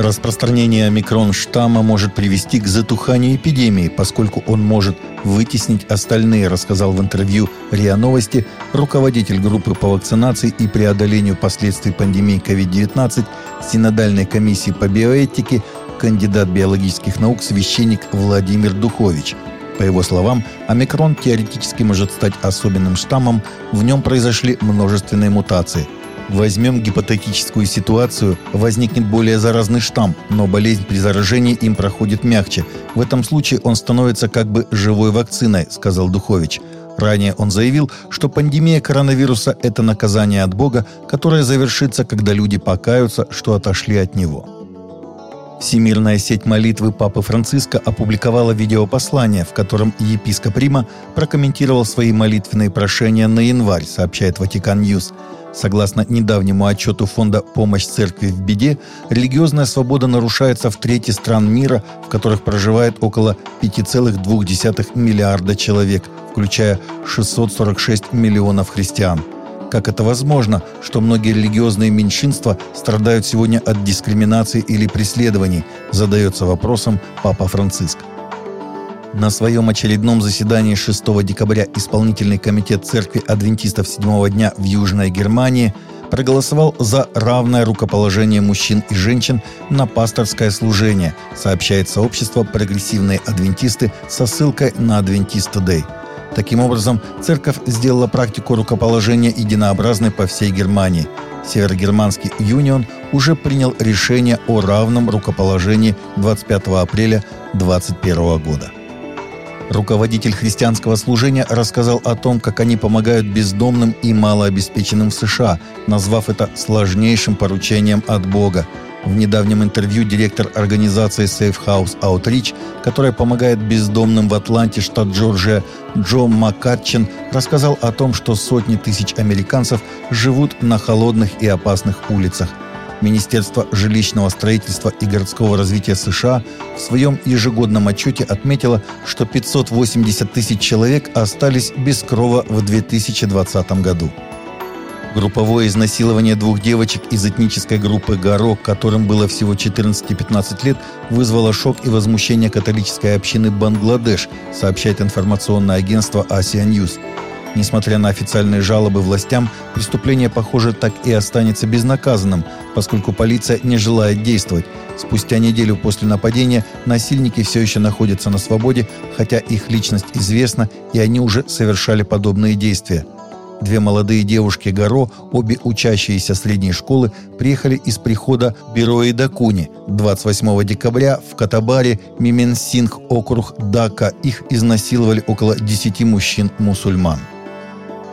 Распространение омикрон-штамма может привести к затуханию эпидемии, поскольку он может вытеснить остальные, рассказал в интервью РИА Новости руководитель группы по вакцинации и преодолению последствий пандемии COVID-19 Синодальной комиссии по биоэтике кандидат биологических наук священник Владимир Духович. По его словам, омикрон теоретически может стать особенным штаммом, в нем произошли множественные мутации – Возьмем гипотетическую ситуацию. Возникнет более заразный штамм, но болезнь при заражении им проходит мягче. В этом случае он становится как бы живой вакциной, сказал Духович. Ранее он заявил, что пандемия коронавируса – это наказание от Бога, которое завершится, когда люди покаются, что отошли от Него. Всемирная сеть молитвы Папы Франциска опубликовала видеопослание, в котором епископ Рима прокомментировал свои молитвенные прошения на январь, сообщает Vatican News. Согласно недавнему отчету фонда «Помощь церкви в беде», религиозная свобода нарушается в трети стран мира, в которых проживает около 5,2 миллиарда человек, включая 646 миллионов христиан. Как это возможно, что многие религиозные меньшинства страдают сегодня от дискриминации или преследований, задается вопросом Папа Франциск. На своем очередном заседании 6 декабря исполнительный комитет Церкви Адвентистов седьмого дня в Южной Германии проголосовал за равное рукоположение мужчин и женщин на пасторское служение, сообщает сообщество «Прогрессивные адвентисты» со ссылкой на Adventist Today. Таким образом, церковь сделала практику рукоположения единообразной по всей Германии. Северогерманский юнион уже принял решение о равном рукоположении 25 апреля 2021 года. Руководитель христианского служения рассказал о том, как они помогают бездомным и малообеспеченным в США, назвав это сложнейшим поручением от Бога. В недавнем интервью директор организации Safe House Outreach, которая помогает бездомным в Атланте, штат Джорджия, Джо Маккатчин, рассказал о том, что сотни тысяч американцев живут на холодных и опасных улицах – Министерство жилищного строительства и городского развития США в своем ежегодном отчете отметило, что 580 тысяч человек остались без крова в 2020 году. Групповое изнасилование двух девочек из этнической группы Гаро, которым было всего 14 и 15 лет, вызвало шок и возмущение католической общины Бангладеш, сообщает информационное агентство Asia News. Несмотря на официальные жалобы властям, преступление, похоже, так и останется безнаказанным, поскольку полиция не желает действовать. Спустя неделю после нападения насильники все еще находятся на свободе, хотя их личность известна, и они уже совершали подобные действия. Две молодые девушки Гаро, обе учащиеся средней школы, приехали из прихода Бирои Дакуни 28 декабря в Катабаре, Мименсинг, округ Дака. Их изнасиловали около 10 мужчин-мусульман.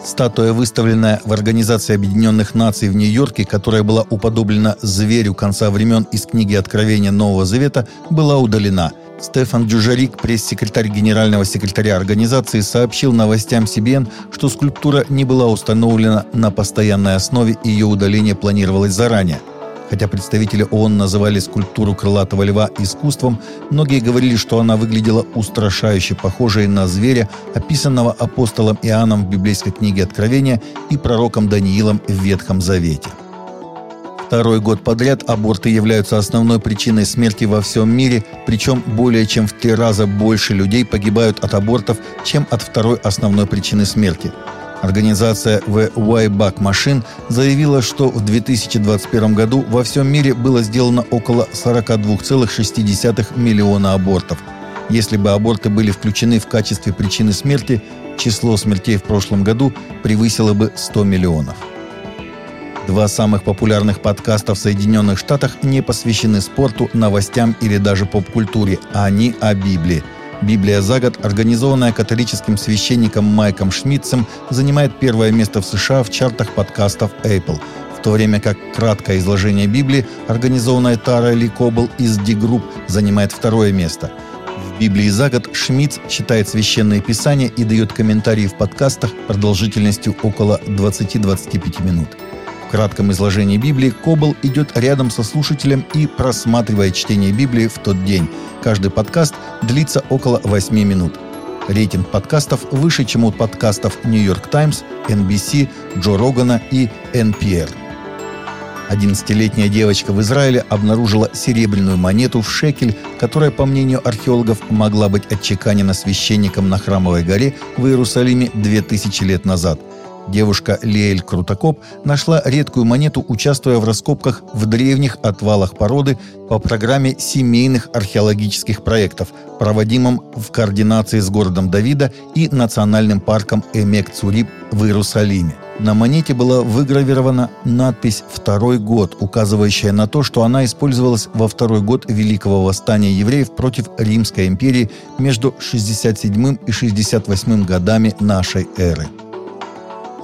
Статуя, выставленная в Организации Объединенных Наций в Нью-Йорке, которая была уподоблена зверю конца времен из книги Откровения Нового Завета, была удалена. Стефан Джужарик, пресс-секретарь генерального секретаря организации, сообщил новостям CBN, что скульптура не была установлена на постоянной основе и ее удаление планировалось заранее – Хотя представители ООН называли скульптуру крылатого льва искусством, многие говорили, что она выглядела устрашающе похожей на зверя, описанного апостолом Иоанном в библейской книге Откровения и пророком Даниилом в Ветхом Завете. Второй год подряд аборты являются основной причиной смерти во всем мире, причем более чем в три раза больше людей погибают от абортов, чем от второй основной причины смерти – Организация The Wayback Machine заявила, что в 2021 году во всем мире было сделано около 42,6 миллиона абортов. Если бы аборты были включены в качестве причины смерти, число смертей в прошлом году превысило бы 100 миллионов. Два самых популярных подкаста в Соединенных Штатах не посвящены спорту, новостям или даже поп-культуре, а они о Библии – Библия за год, организованная католическим священником Майком Шмидцем, занимает первое место в США в чартах подкастов Apple, в то время как краткое изложение Библии, организованное Тарой Ли Кобл из D-Group, занимает второе место. В Библии за год Шмидц читает священные писания и дает комментарии в подкастах продолжительностью около 20-25 минут. В кратком изложении Библии Кобл идет рядом со слушателем и просматривает чтение Библии в тот день. Каждый подкаст длится около 8 минут. Рейтинг подкастов выше, чем у подкастов York Times, NBC, Джо Рогана и NPR. 11-летняя девочка в Израиле обнаружила серебряную монету в шекель, которая, по мнению археологов, могла быть отчеканена священником на Храмовой горе в Иерусалиме 2000 лет назад – Девушка Леэль Крутокоп нашла редкую монету, участвуя в раскопках в древних отвалах породы по программе семейных археологических проектов, проводимом в координации с городом Давида и национальным парком Эмек-Цуриб в Иерусалиме. На монете была выгравирована надпись «Второй год», указывающая на то, что она использовалась во второй год Великого Восстания евреев против Римской империи между 67 и 68 годами нашей эры.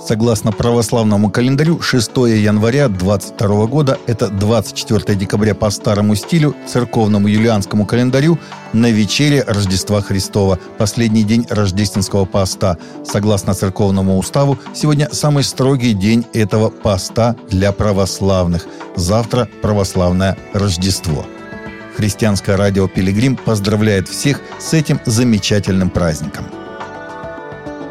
Согласно православному календарю, 6 января 22 года – это 24 декабря по старому стилю, церковному юлианскому календарю, на вечере Рождества Христова, последний день рождественского поста. Согласно церковному уставу, сегодня самый строгий день этого поста для православных. Завтра православное Рождество. Христианское радио «Пилигрим» поздравляет всех с этим замечательным праздником.